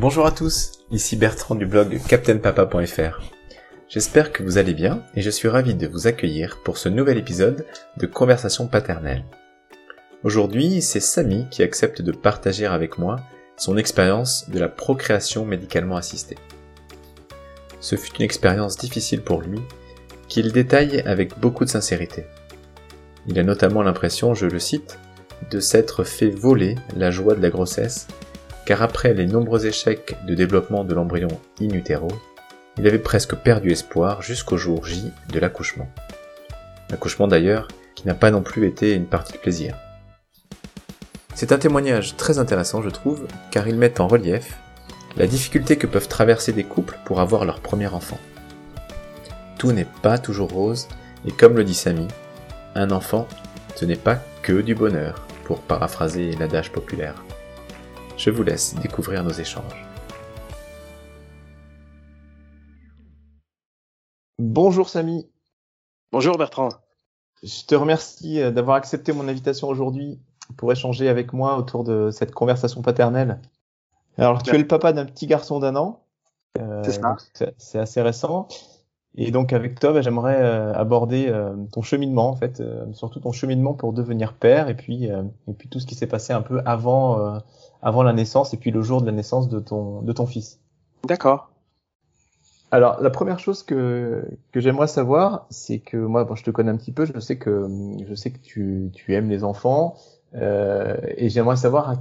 Bonjour à tous, ici Bertrand du blog captainpapa.fr. J'espère que vous allez bien et je suis ravi de vous accueillir pour ce nouvel épisode de Conversation paternelle. Aujourd'hui, c'est Samy qui accepte de partager avec moi son expérience de la procréation médicalement assistée. Ce fut une expérience difficile pour lui, qu'il détaille avec beaucoup de sincérité. Il a notamment l'impression, je le cite, de s'être fait voler la joie de la grossesse, car après les nombreux échecs de développement de l'embryon in utero, il avait presque perdu espoir jusqu'au jour J de l'accouchement. L'accouchement d'ailleurs qui n'a pas non plus été une partie de plaisir. C'est un témoignage très intéressant je trouve, car il met en relief la difficulté que peuvent traverser des couples pour avoir leur premier enfant. Tout n'est pas toujours rose, et comme le dit Samy, un enfant, ce n'est pas que du bonheur, pour paraphraser l'adage populaire. Je vous laisse découvrir nos échanges. Bonjour Samy. Bonjour Bertrand. Je te remercie euh, d'avoir accepté mon invitation aujourd'hui pour échanger avec moi autour de cette conversation paternelle. Alors, tu es le papa d'un petit garçon d'un an. Euh, c'est ça. C'est assez récent. Et donc avec toi, bah, j'aimerais euh, aborder euh, ton cheminement en fait, surtout ton cheminement pour devenir père, et puis et puis tout ce qui s'est passé un peu avant avant la naissance et puis le jour de la naissance de ton de ton fils. D'accord. Alors la première chose que que j'aimerais savoir, c'est que moi, bon, je te connais un petit peu, je sais que je sais que tu tu aimes les enfants, et j'aimerais savoir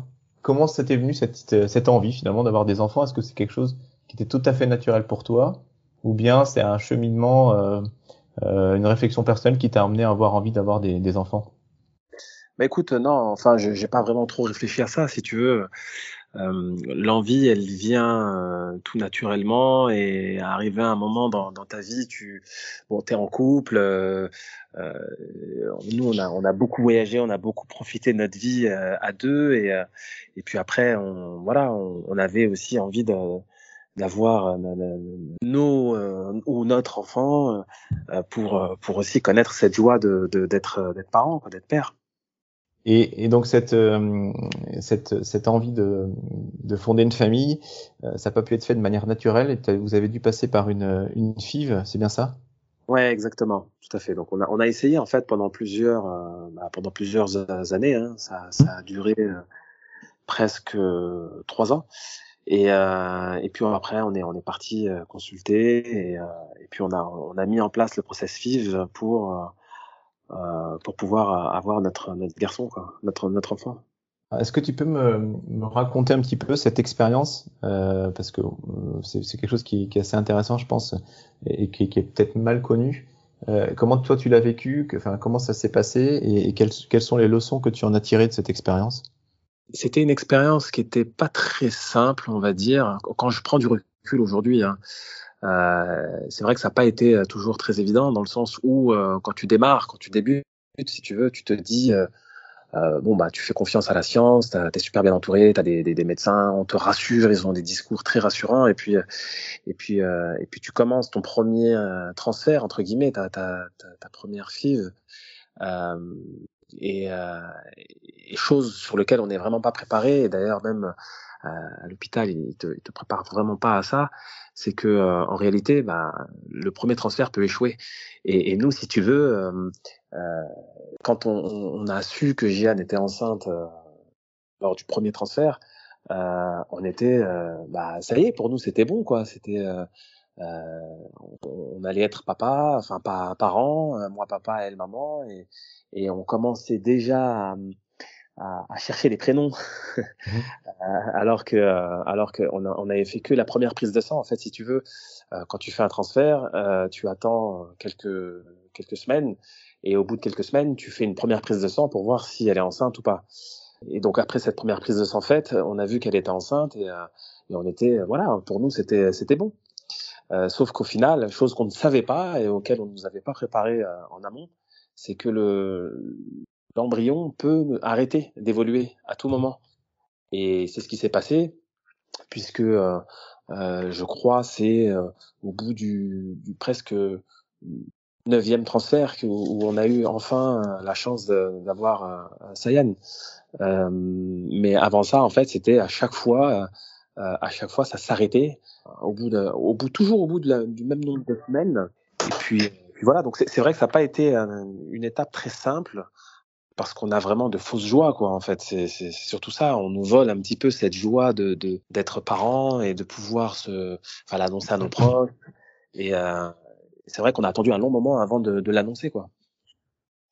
comment ça t'est venu cette, euh, cette envie finalement d'avoir des enfants? Est-ce que c'est quelque chose qui était tout à fait naturel pour toi? Ou bien c'est un cheminement, euh, euh, une réflexion personnelle qui t'a amené à avoir envie d'avoir des, enfants? Bah écoute, non, enfin, j'ai pas vraiment trop réfléchi à ça, si tu veux. Euh, L'envie, elle vient euh, tout naturellement et arrivé à un moment dans, ta vie, tu bon, es en couple. Euh, euh, nous, on a, on a beaucoup voyagé, on a beaucoup profité de notre vie euh, à deux et, puis après, voilà, on avait aussi envie de d'avoir nos ou notre enfant pour pour aussi connaître cette joie de d'être d'être parent d'être père et, et, donc cette, euh, cette, cette envie de, de, fonder une famille, euh, ça n'a pas pu être fait de manière naturelle. Et vous avez dû passer par une, une FIV, c'est bien ça? Ouais, exactement, tout à fait. Donc on a, on a essayé en fait pendant plusieurs, euh, bah, pendant plusieurs années. Hein, ça, ça a duré presque trois ans. Et, et puis après, on est, on est parti consulter et, et puis on a, on a mis en place le process FIV pour euh, pour pouvoir avoir notre, notre garçon, quoi, notre, notre enfant. Est-ce que tu peux me, me, raconter un petit peu cette expérience euh, parce que euh, c'est quelque chose qui, qui, est assez intéressant, je pense, et qui, qui est peut-être mal connu. Euh, comment toi tu l'as vécu? Que, comment ça s'est passé? Et, et quelles, quelles, sont les leçons que tu en as tirées de cette expérience? C'était une expérience qui était pas très simple, on va dire. Quand je prends du recul aujourd'hui, hein, euh, c'est vrai que ça n'a pas été euh, toujours très évident dans le sens où euh, quand tu démarres, quand tu débutes, si tu veux, tu te dis euh, bon bah tu fais confiance à la science, tu es super bien entouré, tu as des, des, médecins, on te rassure, ils ont des discours très rassurants et puis et puis euh, et puis tu commences ton premier transfert entre guillemets, ta ta, ta, première FIV et, et choses sur lesquelles on n'est vraiment pas préparé et d'ailleurs même à l'hôpital, il te, il te prépare vraiment pas à ça. C'est que euh, en réalité, bah, le premier transfert peut échouer. Et, et nous, si tu veux, euh, euh quand on, on, a su que Jeanne était enceinte euh, lors du premier transfert, on était, bah, ça y est, pour nous, c'était bon, quoi. C'était on, allait être papa, enfin pas parents, moi papa, elle maman, et, et on commençait déjà à, à, à chercher les prénoms, mmh. euh, alors que euh, alors qu'on on avait fait que la première prise de sang. En fait, si tu veux, euh, quand tu fais un transfert, tu attends quelques quelques semaines et au bout de quelques semaines, tu fais une première prise de sang pour voir si elle est enceinte ou pas. Et donc après cette première prise de sang faite, on a vu qu'elle était enceinte et, et on était voilà, pour nous c'était c'était bon. Euh, sauf qu'au final, chose qu'on ne savait pas et auquel on ne nous avait pas préparé en amont, c'est que le, l'embryon peut arrêter d'évoluer à tout moment. Et c'est ce qui s'est passé, puisque euh, euh, je crois c'est euh, au bout du, du, presque neuvième transfert où on a eu enfin la chance d'avoir un Saiyan. mais avant ça, en fait, c'était à chaque fois à chaque fois, ça s'arrêtait au bout de, au bout toujours au bout de du même nombre de semaines. Et puis, puis voilà. Donc c'est vrai que ça n'a pas été une étape très simple parce qu'on a vraiment de fausses joies, quoi. En fait, c'est surtout ça. On nous vole un petit peu cette joie de d'être parent et de pouvoir se, enfin, l'annoncer à nos proches. Et euh, c'est vrai qu'on a attendu un long moment avant de, de l'annoncer, quoi.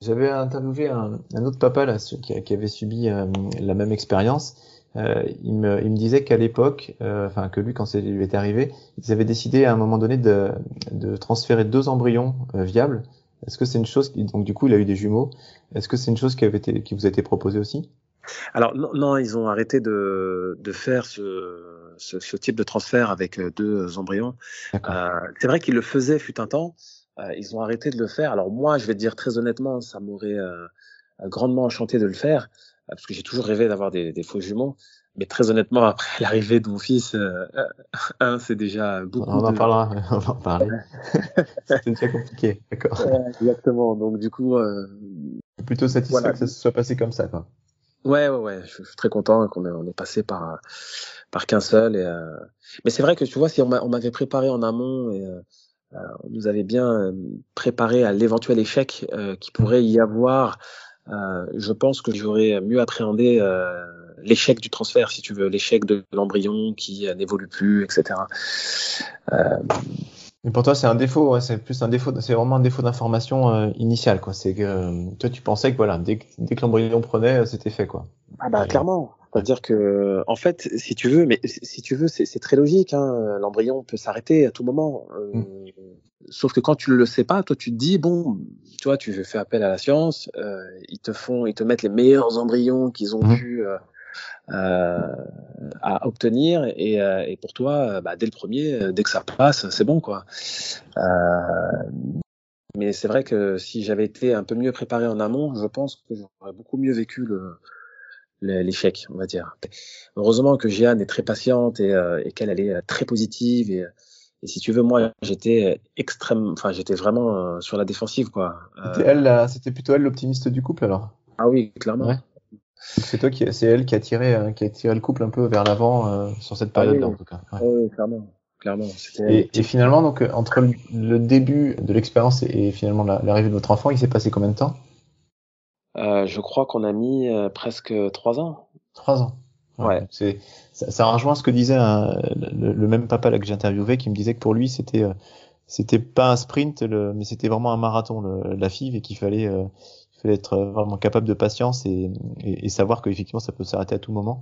J'avais interviewé un, un, autre papa là, qui, qui avait subi euh, la même expérience. Euh, il, me, il me disait qu'à l'époque, euh, enfin que lui quand c'est lui est arrivé, ils avaient décidé à un moment donné de, de transférer deux embryons euh, viables est-ce que c'est une chose qui, donc du coup il a eu des jumeaux. Est-ce que c'est une chose qui avait été, qui vous a été proposée aussi? Alors non, non, ils ont arrêté de, de faire ce, ce, ce, type de transfert avec euh, deux embryons. Euh, c'est vrai qu'ils le faisaient fut un temps. Euh, ils ont arrêté de le faire. Alors moi, je vais te dire très honnêtement, ça m'aurait euh, grandement enchanté de le faire parce que j'ai toujours rêvé d'avoir des, des, faux jumeaux. Mais très honnêtement, après l'arrivée de mon fils, euh, un, c'est déjà beaucoup. On en parlera, on va en parler. c'est déjà compliqué, d'accord. exactement. Donc du coup, euh, plutôt satisfait voilà. que ça se soit passé comme ça, quoi. Ouais, ouais, ouais. Je, suis très content qu'on on est passé par par qu'un seul. Et, euh... Mais c'est vrai que tu vois, si on m'avait préparé en amont et euh, on nous avait bien préparé à l'éventuel échec euh, qui pourrait y avoir, euh, je pense que j'aurais mieux appréhendé l'échec du transfert, si tu veux, l'échec de l'embryon qui n'évolue plus, etc. Euh... Mais pour toi, c'est un défaut, ouais, c'est plus un défaut, c'est vraiment un défaut d'information euh, initiale, quoi. C'est que euh, toi, tu pensais que voilà, dès, dès que l'embryon prenait, euh, c'était fait, quoi. Ah bah clairement. C'est-à-dire que, en fait, si tu veux, mais si tu veux, c'est très logique. Hein, l'embryon peut s'arrêter à tout moment. Mm. Sauf que quand tu ne le sais pas, toi, tu te dis bon, tu vois, tu fais appel à la science. ils te font, ils te mettent les meilleurs embryons qu'ils ont mm. pu euh, à obtenir et, euh, et pour toi, bah, dès le premier, dès que ça passe, c'est bon quoi. Euh, mais c'est vrai que si j'avais été un peu mieux préparé en amont, je pense que j'aurais beaucoup mieux vécu le, l'échec, on va dire. Heureusement que Jeanne est très patiente et, euh, et qu'elle elle est très positive et, et, si tu veux, moi j'étais extrême, enfin j'étais vraiment sur la défensive quoi. C'était elle, c'était plutôt elle l'optimiste du couple alors? Ah oui, clairement. Ouais. C'est toi qui, c'est elle qui a tiré, euh, qui a tiré le couple un peu vers l'avant euh, sur cette période-là ah oui, en tout cas. Ouais. Oui, clairement, clairement. Et, et, finalement, donc euh, entre le début de l'expérience et, et, finalement l'arrivée de votre enfant, il s'est passé combien de temps? Euh, Je crois qu'on a mis euh, presque trois ans. Trois ans. Ouais. ouais. C'est ça, ça, rejoint ce que disait un, le, le, même papa là que j'ai interviewé, qui me disait que pour lui c'était c'était pas un sprint, le, mais c'était vraiment un marathon le, la FIV et qu'il fallait être vraiment capable de patience et, et, et savoir qu'effectivement ça peut s'arrêter à tout moment.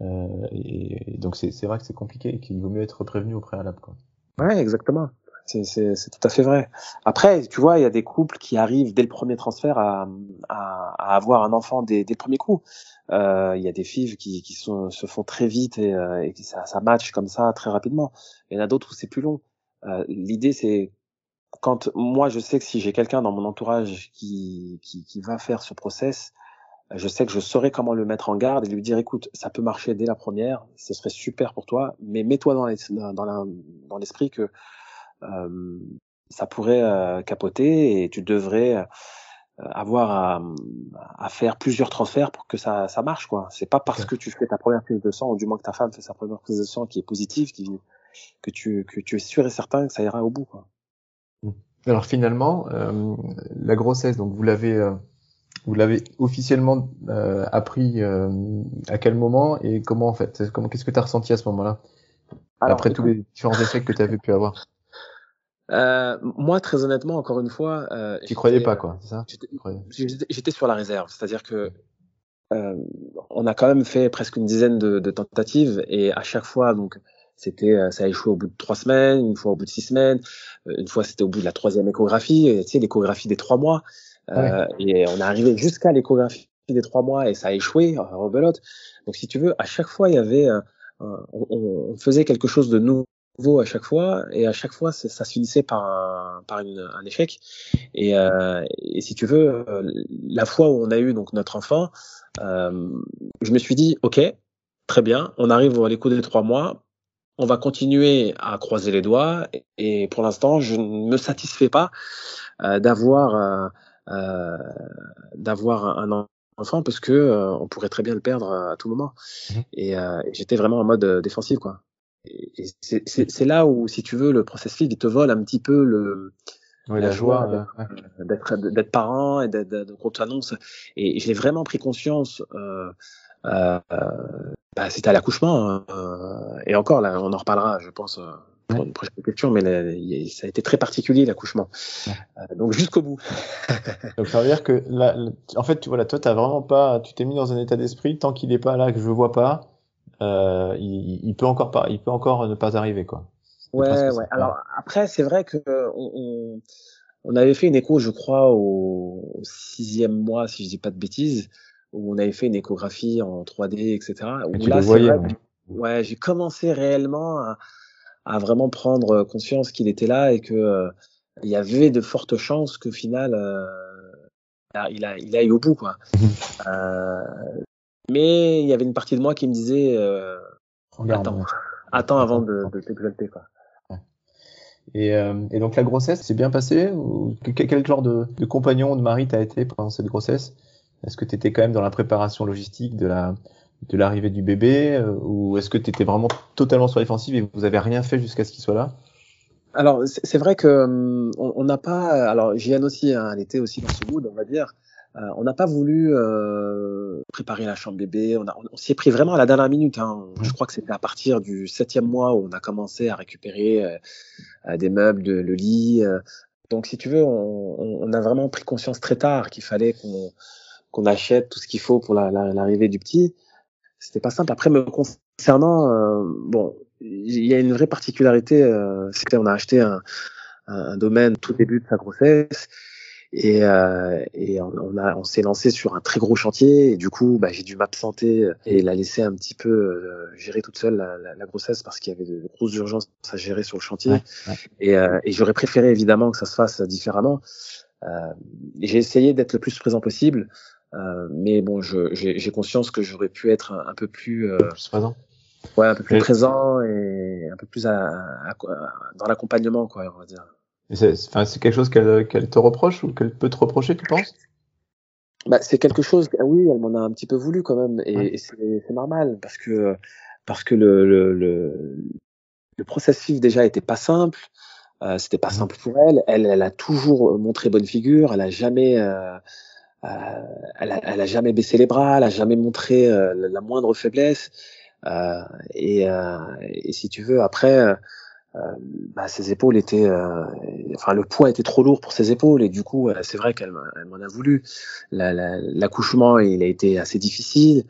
Euh, et, et, donc c'est vrai que c'est compliqué et qu'il vaut mieux être prévenu au préalable. Quoi. Ouais, exactement. C'est tout à fait vrai. Après, tu vois, il y a des couples qui arrivent dès le premier transfert à, à, à avoir un enfant dès, dès le premier coup. Euh, il y a des filles qui, qui sont, se font très vite et, euh, et ça, ça match comme ça très rapidement. Il y en a d'autres où c'est plus long. Euh, L'idée, c'est quand moi je sais que si j'ai quelqu'un dans mon entourage qui, qui, qui, va faire ce process, je sais que je saurai comment le mettre en garde et lui dire écoute, ça peut marcher dès la première, ce serait super pour toi, mais mets-toi dans l'esprit dans l'esprit que ça pourrait euh, capoter et tu devrais euh, avoir à, à, faire plusieurs transferts pour que ça, ça marche quoi. C'est pas parce que tu fais ta première prise de sang ou du moins que ta femme fait sa première prise de sang qui est positive qui, que tu que tu es sûr et certain que ça ira au bout quoi. Alors finalement, euh, la grossesse, donc vous l'avez, euh, vous l'avez officiellement euh, appris euh, à quel moment et comment en fait Comment qu'est-ce que tu as ressenti à ce moment-là? Après tous les différents échecs que tu avais pu avoir. Moi, très honnêtement, encore une fois, euh, tu croyais pas quoi, c'est ça? J'étais sur la réserve, c'est-à-dire que on a quand même fait presque une dizaine de, de tentatives et à chaque fois, donc c'était, euh, ça a échoué au bout de trois semaines, une fois au bout de six semaines, euh, une fois c'était au bout de la troisième échographie, tu sais, l'échographie des trois mois. Euh, et on est arrivé jusqu'à l'échographie des trois mois et ça a échoué, rebelote. Donc si tu veux, à chaque fois il y avait, on, on, faisait quelque chose de nouveau à chaque fois et à chaque fois ça se finissait par un, par une, un échec. Et, euh, et, si tu veux, la fois où on a eu donc notre enfant, euh, je me suis dit ok, très bien, on arrive à l'écho des trois mois on va continuer à croiser les doigts et pour l'instant, je ne me satisfais pas euh, d'avoir euh, euh, d'avoir un enfant parce que on pourrait très bien le perdre à tout moment. Mmh. Et, j'étais vraiment en mode défensif, quoi. Et, c'est là où, si tu veux, le process il te vole un petit peu le, la, joie, d'être d'être parent et d'être qu'on t'annonce. Et j'ai vraiment pris conscience. Euh, euh, bah, c'était à l'accouchement. Euh, et encore, là, on en reparlera, je pense, euh, pour une prochaine question, mais ça a été très particulier l'accouchement. Euh, donc jusqu'au bout. donc ça veut dire que, là, en fait, tu, voilà, toi, t'as vraiment pas, tu t'es mis dans un état d'esprit tant qu'il est pas là, que je le vois pas, euh, il, il, peut encore pas, il peut encore ne pas arriver, quoi. Ouais, ouais. Alors après, c'est vrai que on, avait fait une écho, je crois, au, au, sixième mois, si je dis pas de bêtises où on avait fait une échographie en 3D, etc. Où tu là, le voyais, ouais, j'ai commencé réellement à, à, vraiment prendre conscience qu'il était là et que euh, il y avait de fortes chances qu'au final, euh, il, a, il aille au bout, quoi. euh, mais il y avait une partie de moi qui me disait, euh, attends, attends avant de, de t'exalter, quoi. Et, euh, et, donc la grossesse s'est bien passée ou quel, genre de, de compagnon de mari t'as été pendant cette grossesse? Est-ce que tu étais quand même dans la préparation logistique de la de l'arrivée du bébé euh, ou est-ce que tu étais vraiment totalement sur l'offensive et vous avez rien fait jusqu'à ce qu'il soit là? Alors c'est vrai que hum, on n'a pas alors Jian aussi hein, elle était aussi dans ce mood on va dire euh, on n'a pas voulu euh, préparer la chambre bébé on, on, s'y est pris vraiment à la dernière minute hein. je crois que c'était à partir du septième mois où on a commencé à récupérer des meubles de, le lit donc si tu veux on, on a vraiment pris conscience très tard qu'il fallait qu'on achète tout ce qu'il faut pour l'arrivée du petit. C'était pas simple. Après, me concernant, euh, bon, il y a une vraie particularité. Euh, C'était on a acheté un, un, domaine tout début de sa grossesse et, euh, et on, a on s'est lancé sur un très gros chantier et du coup bah, j'ai dû m'absenter et la laisser un petit peu euh, gérer toute seule la, la, la grossesse parce qu'il y avait de grosses urgences à gérer sur le chantier et, euh, et j'aurais préféré évidemment que ça se fasse différemment euh, j'ai essayé d'être le plus présent possible euh, mais bon, j'ai conscience que j'aurais pu être un, peu plus, euh, plus présent. Ouais, un peu plus présent et un peu plus à, à, dans l'accompagnement, quoi, on va dire. C'est quelque chose qu'elle qu'elle te reproche ou qu'elle peut te reprocher, tu penses? Bah, c'est quelque chose. Oui, elle m'en a un petit peu voulu quand même, et, et c'est normal parce que parce que le le, le, le processus déjà était pas simple. Euh, C'était pas simple pour elle. Elle, elle a toujours montré bonne figure. Elle a jamais euh, euh, elle, a, elle, a, jamais baissé les bras, elle a jamais montré euh, la, moindre faiblesse. Euh, et, et, si tu veux, après, bah, ses épaules étaient, enfin le poids était trop lourd pour ses épaules et du coup, c'est vrai qu'elle m'en a voulu. L'accouchement, il a été assez difficile.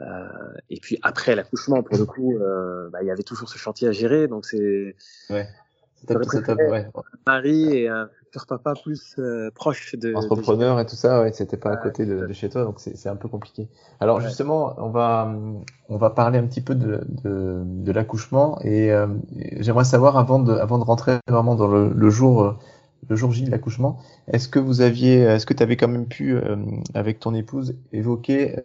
Euh, et puis après l'accouchement, pour le coup, euh, bah, il y avait toujours ce chantier à gérer, donc c'est. Ouais. Marie et un futur papa plus euh, proche de entrepreneur et tout ça ouais c'était pas à côté de, de, chez toi donc c'est un peu compliqué. Alors justement on va on va parler un petit peu de de, de l'accouchement et euh, j'aimerais savoir avant de avant de rentrer vraiment dans le, le jour le jour J de l'accouchement est-ce que vous aviez est-ce que tu avais quand même pu euh, avec ton épouse évoquer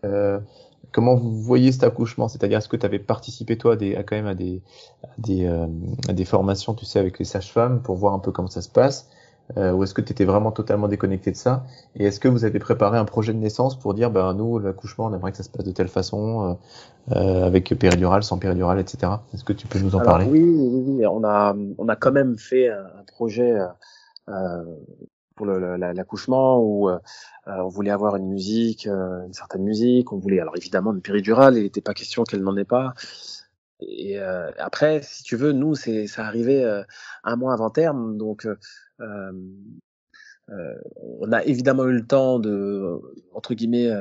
comment vous voyez cet accouchement? C'est-à-dire, est-ce que tu avais participé toi à, des, à quand même à des, à des, euh, à des formations, tu sais, avec les sages-femmes pour voir un peu comment ça se passe euh, Ou est-ce que tu étais vraiment totalement déconnecté de ça? Et est-ce que vous avez préparé un projet de naissance pour dire, ben nous, l'accouchement, on aimerait que ça se passe de telle façon, euh, euh avec péridurale, sans péridurale, etc. Est-ce que tu peux nous en parler? oui, oui, oui, on a, on a quand même fait un, projet euh, pour l'accouchement où euh, euh, on voulait avoir une musique, euh, une certaine musique, on voulait alors évidemment une péridurale, il n'était pas question qu'elle n'en ait pas. Et après, si tu veux, nous, c'est ça arrivait un mois avant terme, donc on a évidemment eu le temps de entre guillemets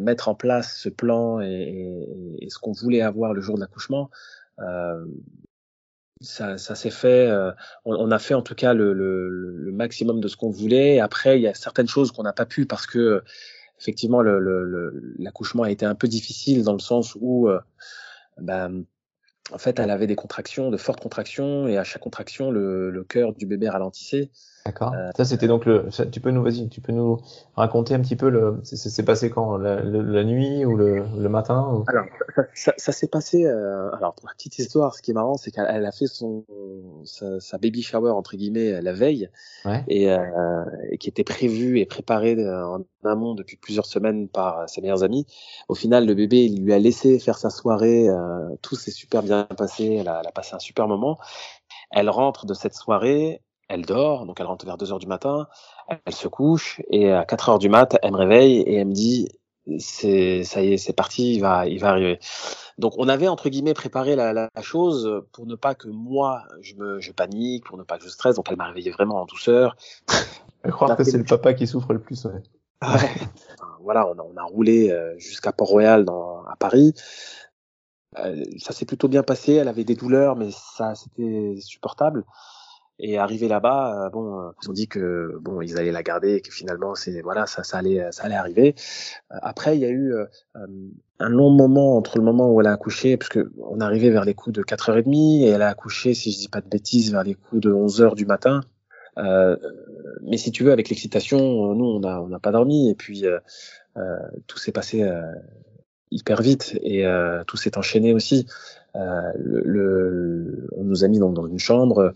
mettre en place ce plan et, et, et ce qu'on voulait avoir le jour de l'accouchement. Ça, ça s'est fait. Euh, on, on, a fait en tout cas le, le, le maximum de ce qu'on voulait. Après, il y a certaines choses qu'on n'a pas pu parce que effectivement l'accouchement a été un peu difficile dans le sens où euh, ben, en fait elle avait des contractions, de fortes contractions et à chaque contraction le, le cœur du bébé ralentissait. D'accord. Euh, ça c'était donc le. tu peux nous vas-y, tu peux nous raconter un petit peu le. C'est passé quand la, la, nuit ou le, le matin ou... Alors ça, ça, ça s'est passé. Euh, alors pour la petite histoire, ce qui est marrant, c'est qu'elle a fait son sa, sa, baby shower entre guillemets la veille ouais. et, euh, et, qui était prévu et préparé euh, en amont depuis plusieurs semaines par ses meilleurs amis. Au final, le bébé il lui a laissé faire sa soirée. Euh, tout s'est super bien passé. Elle a, elle a passé un super moment. Elle rentre de cette soirée elle dort, donc elle rentre vers 2 heures du matin, elle se couche et à 4 heures du mat, elle me réveille et elle me dit c'est ça y est, c'est parti, il va il va arriver. Donc on avait entre guillemets préparé la, la, chose pour ne pas que moi je me je panique, pour ne pas que je stresse. Donc elle m'a réveillé vraiment en douceur. Crois que c'est le papa qui souffre le plus. Ouais. voilà, on a, on a roulé euh, jusqu'à Port-Royal à Paris. Euh, ça s'est plutôt bien passé. Elle avait des douleurs, mais ça c'était supportable. Et arrivé là-bas, euh, bon, euh, ils ont dit que bon, ils allaient la garder et que finalement, c'est voilà, ça, ça allait, ça allait arriver. Euh, après, il y a eu un long moment entre le moment où elle a accouché, parce que on arrivait vers les coups de 4h30 et elle a accouché, si je dis pas de bêtises, vers les coups de 11h du matin. Euh, mais si tu veux, avec l'excitation, nous, on n'a on a pas dormi et puis euh, tout s'est passé hyper vite et tout s'est enchaîné aussi. Euh, le, on nous a mis donc dans une chambre.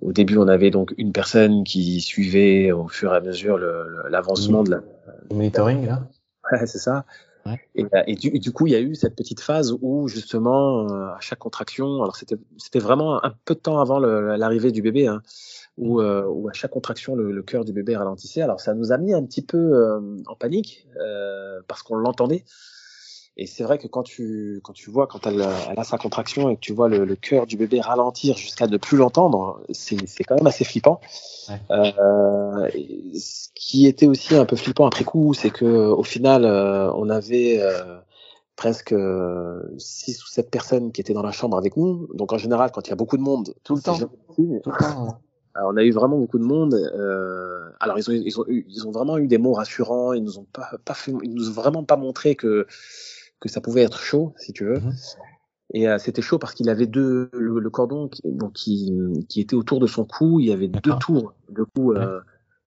au début, on avait donc une personne qui suivait au fur et à mesure l'avancement de la. Le monitoring, là. Ouais, c'est ça. Ouais. Et, et, du, du, coup, il y a eu cette petite phase où justement, euh, à chaque contraction, alors c'était c'était vraiment un peu de temps avant l'arrivée du bébé, hein, où, euh, où à chaque contraction le, le cœur du bébé ralentissait. Alors ça nous a mis un petit peu euh, en panique parce qu'on l'entendait. Et c'est vrai que quand tu, quand tu vois, quand elle, elle a sa contraction et que tu vois le, le cœur du bébé ralentir jusqu'à ne plus l'entendre, c'est, c'est quand même assez flippant. Ouais. Euh, ce qui était aussi un peu flippant après coup, c'est que au final, euh, on avait euh, presque euh, six ou sept personnes qui étaient dans la chambre avec nous. Donc en général, quand il y a beaucoup de monde, tout le temps, tout le temps. on a eu vraiment beaucoup de monde. Euh, alors ils ont, ils ont, ils ont vraiment eu des mots rassurants. Ils nous ont pas, pas fait, ils nous ont vraiment pas montré que que ça pouvait être chaud, si tu veux. Mhm. Et euh, c'était chaud parce qu'il avait deux le, cordon qui, qui, qui était autour de son cou. Il y avait deux tours de cou euh,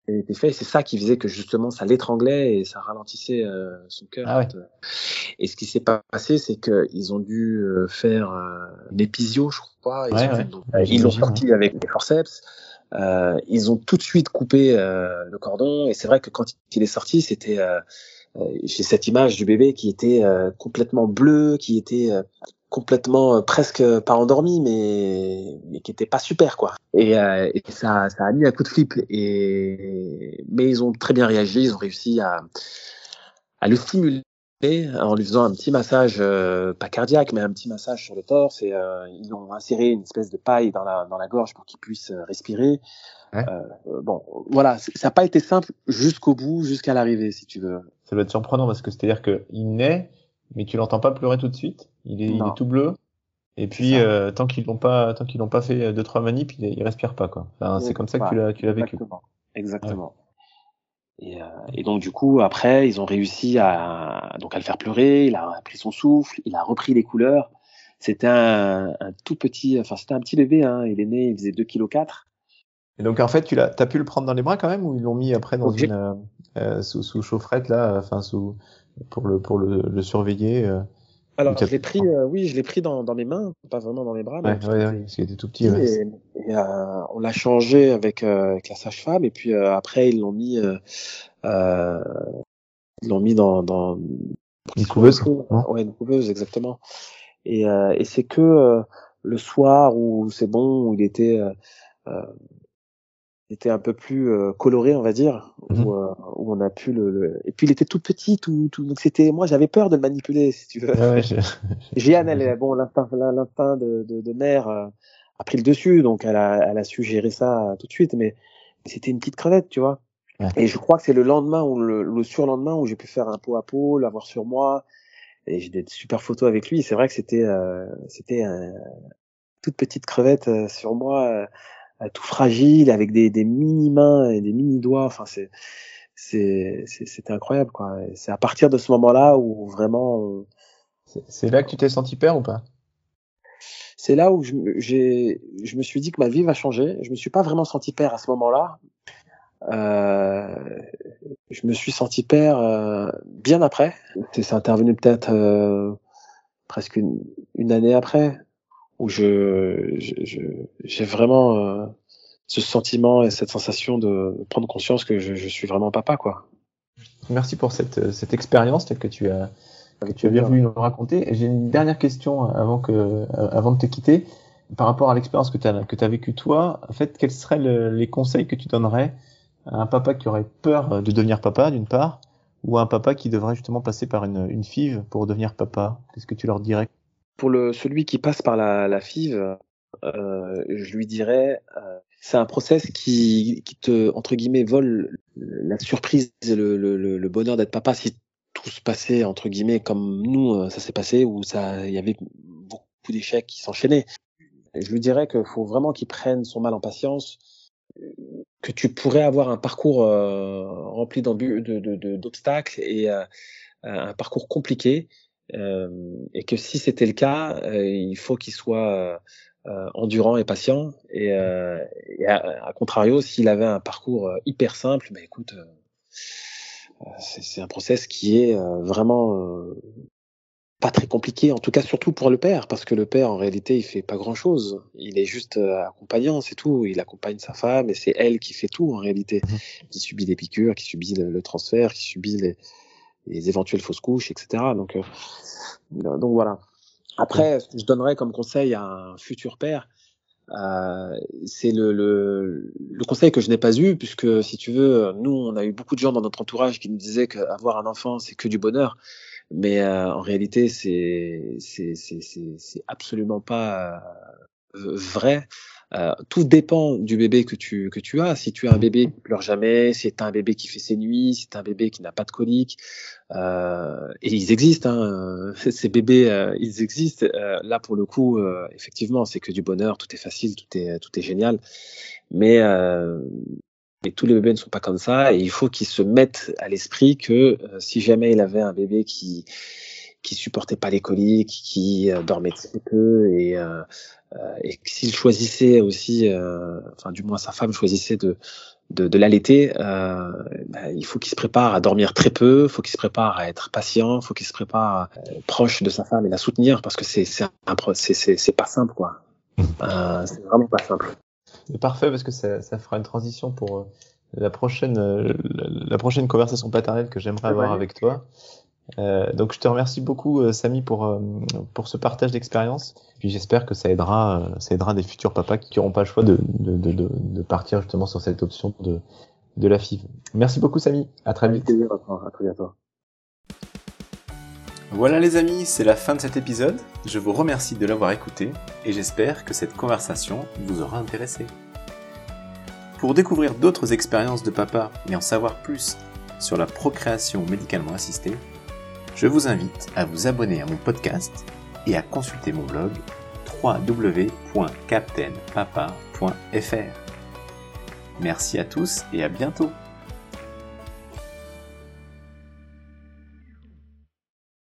qui étaient faits. C'est ça qui faisait que justement ça l'étranglait et ça ralentissait euh, son cœur. Ah ouais. Et ce qui s'est passé, c'est qu'ils ont dû euh, faire euh, l'épisio, je crois. Ils ouais, ouais. ils l'ont sorti avec des forceps. Euh, ils ont tout de suite coupé le cordon et c'est vrai que quand il est sorti, c'était euh, j'ai cette image du bébé qui était euh, complètement bleu, qui était euh, complètement presque pas endormi mais mais qui était pas super quoi. Et, euh, et, ça ça a mis un coup de flip. Et mais ils ont très bien réagi. Ils ont réussi à à le stimuler en lui faisant un petit massage euh, pas cardiaque mais un petit massage sur le torse. Et euh, ils ont inséré une espèce de paille dans la dans la gorge pour qu'il puisse respirer. Ouais. bon voilà. Ça n'a pas été simple jusqu'au bout jusqu'à l'arrivée si tu veux ça doit être surprenant parce que c'est-à-dire qu'il naît, mais tu l'entends pas pleurer tout de suite. Il est, il est tout bleu. Et puis euh, tant qu'ils l'ont pas, tant qu'ils l'ont pas fait deux trois manips, il, il respire pas quoi. Enfin, c'est comme ça que tu l'as, tu l'as vécu. Exactement. Et, euh, et, donc du coup après ils ont réussi à donc à le faire pleurer. Il a pris son souffle, il a repris les couleurs. C'était un, un, tout petit, enfin c'était un petit bébé. Hein. Il est né, il faisait 2 kg 4 et donc en fait, tu l'as, t'as pu le prendre dans les bras quand même ou ils l'ont mis après dans une euh, euh, sous, sous chaufferette là, enfin sous pour le pour le, le surveiller. Euh, Alors je l'ai pris, euh, oui, je l'ai pris dans, dans mes mains, pas vraiment dans les bras. Ouais, ouais, ouais, parce qu'il était tout petit. Et, ouais. et euh, on l'a changé avec, avec la sage-femme et puis après ils l'ont mis, ils l'ont mis dans dans une couveuse. Ouais, une couveuse exactement. Et, et c'est que le soir où c'est bon, où il était était un peu plus euh, coloré, on va dire, mmh. où, euh, où, on a pu le, le, Et puis il était tout petit, tout, tout... donc c'était. Moi, j'avais peur de le manipuler, si tu veux. Ah ouais, Jeanne, elle, bon, l'instinct, l'instinct de, de, de, mère euh, a pris le dessus, donc elle a, elle a su gérer ça tout de suite, mais c'était une petite crevette, tu vois. Ouais. Et je crois que c'est le lendemain ou le, le surlendemain où j'ai pu faire un pot à pot, l'avoir sur moi, et j'ai des super photos avec lui. C'est vrai que c'était, euh, c'était un, toute petite crevette sur moi euh, tout fragile avec des, des mini mains et des mini doigts. Enfin, c'est c'est c'était incroyable quoi. C'est à partir de ce moment-là où vraiment. C'est là que tu t'es senti père ou pas? C'est là où je, j'ai, je me suis dit que ma vie va changer. Je me suis pas vraiment senti père à ce moment-là. Euh, je me suis senti père euh, bien après. C'est intervenu peut-être euh, presque une, une, année après, où je, j'ai vraiment euh, ce sentiment et cette sensation de prendre conscience que je, je suis vraiment papa, quoi. Merci pour cette, cette expérience que tu as que tu as bien voulu nous raconter. J'ai une dernière question avant que avant de te quitter par rapport à l'expérience que tu as que tu as vécue toi. En fait, quels seraient les conseils que tu donnerais à un papa qui aurait peur de devenir papa d'une part ou à un papa qui devrait justement passer par une, une FIV pour devenir papa? Qu'est-ce que tu leur dirais? Pour le celui qui passe par la, la FIV, euh, je lui dirais euh, c'est un process qui, qui te entre guillemets vole la surprise et le, le, le bonheur d'être papa si tout se passait entre guillemets comme nous euh, ça s'est passé où ça il y avait beaucoup d'échecs qui s'enchaînaient. Je lui dirais qu'il faut vraiment qu'il prenne son mal en patience, que tu pourrais avoir un parcours euh, rempli d'obstacles et euh, un parcours compliqué, et que si c'était le cas, euh, il faut qu'il soit endurant et patient. Et, et à, à, contrario, s'il avait un parcours hyper simple, bah écoute c'est un process qui est euh, vraiment euh, pas très compliqué, en tout cas surtout pour le père, parce que le père en réalité il fait pas grand chose. Il est juste euh, accompagnant, c'est tout. Il accompagne sa femme et c'est elle qui fait tout en réalité, mmh. qui subit les piqûres, qui subit le, transfert, qui subit les, les, éventuelles fausses couches, etc. Donc, donc voilà. Après, je donnerais comme conseil à un futur père, euh, c'est le, le, le, conseil que je n'ai pas eu, puisque si tu veux, nous, on a eu beaucoup de gens dans notre entourage qui nous disaient qu'avoir un enfant, c'est que du bonheur. Mais euh, en réalité, c'est c'est absolument pas euh, vrai. Euh, tout dépend du bébé que tu que tu as. Si tu as un bébé qui pleure jamais, si tu as un bébé qui fait ses nuits, si tu as un bébé qui n'a pas de colique, euh, et ils existent, hein, ces bébés, euh, ils existent. Euh, là pour le coup, effectivement, c'est que du bonheur, tout est facile, tout est tout est génial. Mais et tous les bébés ne sont pas comme ça, et il faut qu'ils se mettent à l'esprit que si jamais il avait un bébé qui qui supportait pas les coliques, qui dormait très peu et euh, et s'il choisissait aussi, euh, enfin du moins sa femme choisissait de de, de l'allaiter, euh, bah, il faut qu'il se prépare à dormir très peu, il faut qu'il se prépare à être patient, il faut qu'il se prépare à proche de sa femme et la soutenir parce que c'est c'est c'est c'est pas simple quoi. Euh, c'est vraiment pas simple. C'est parfait parce que ça, ça fera une transition pour la prochaine la prochaine conversation paternelle que j'aimerais avoir avec toi. Euh, donc je te remercie beaucoup euh, Samy pour euh, pour ce partage d'expérience. Puis j'espère que ça aidera euh, ça aidera des futurs papas qui n'auront pas le choix de, de, de, de, partir justement sur cette option de de la FIV. Merci beaucoup Samy. À très vite. À très bientôt. Voilà les amis, c'est la fin de cet épisode. Je vous remercie de l'avoir écouté et j'espère que cette conversation vous aura intéressé. Pour découvrir d'autres expériences de papa et en savoir plus sur la procréation médicalement assistée, je vous invite à vous abonner à mon podcast et à consulter mon blog www.captainpapa.fr. Merci à tous et à bientôt